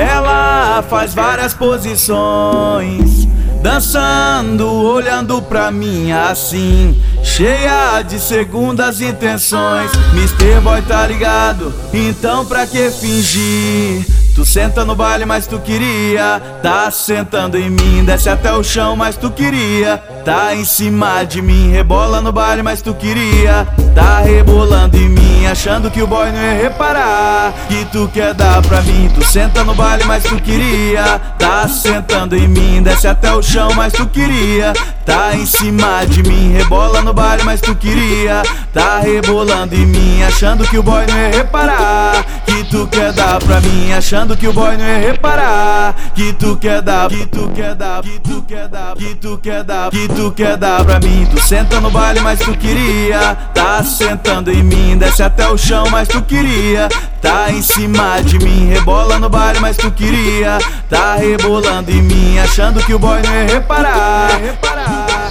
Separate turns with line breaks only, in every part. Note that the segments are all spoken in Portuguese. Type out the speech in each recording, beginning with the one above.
Ela faz várias posições, dançando, olhando pra mim assim, cheia de segundas intenções. Mr. Boy tá ligado? Então pra que fingir? Tu senta no baile, mas tu queria. Tá sentando em mim, desce até o chão, mas tu queria. Tá em cima de mim, rebola no baile, mas tu queria. Tá rebolando em mim, achando que o boy não ia reparar. Que tu quer dar pra mim. Tu senta no baile, mas tu queria. Tá sentando em mim, desce até o chão, mas tu queria. Tá em cima de mim, rebola no baile, mas tu queria. Tá rebolando em mim, achando que o boy não ia reparar. Que tu quer dar pra mim, achando que o boy não ia reparar. Que tu quer dar, que tu quer dar, que tu quer dar, que tu quer dar, que tu quer dar pra mim. Tu senta no baile, mas tu queria. Tá sentando em mim, desce até o chão, mas tu queria. Tá em cima de mim, rebola no baile, mas tu queria. Tá rebolando em mim, achando que o boy não ia reparar. reparar.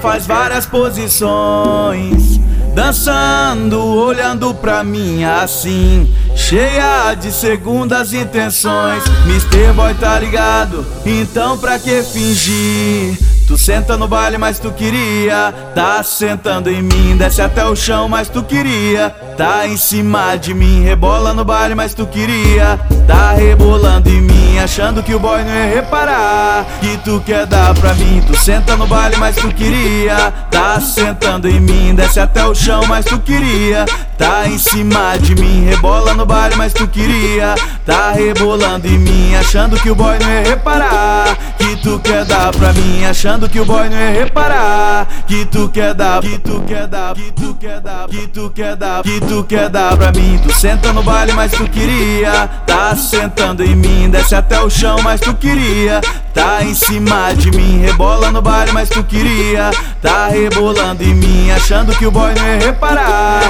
Faz várias posições, dançando, olhando pra mim assim, cheia de segundas intenções. Mr. Boy tá ligado? Então pra que fingir? Tu senta no baile, mas tu queria. Tá sentando em mim, desce até o chão, mas tu queria. Tá em cima de mim, rebola no baile, mas tu queria. Tá rebolando em mim, achando que o boy não ia reparar. Que tu quer dar pra mim. Tu senta no baile, mas tu queria. Tá sentando em mim, desce até o chão, mas tu queria. Tá em cima de mim, rebola no baile, mas tu queria. Tá rebolando em mim, achando que o boy não ia reparar. Tu quer dar pra mim, achando que o boy não ia reparar. Que tu quer dar, que tu quer dar, que tu quer dar, que tu quer dar, que tu quer dar pra mim. Tu senta no baile, mas tu queria. Tá sentando em mim, desce até o chão, mas tu queria. Tá em cima de mim, rebola no baile, mas tu queria. Tá rebolando em mim, achando que o boy não ia reparar.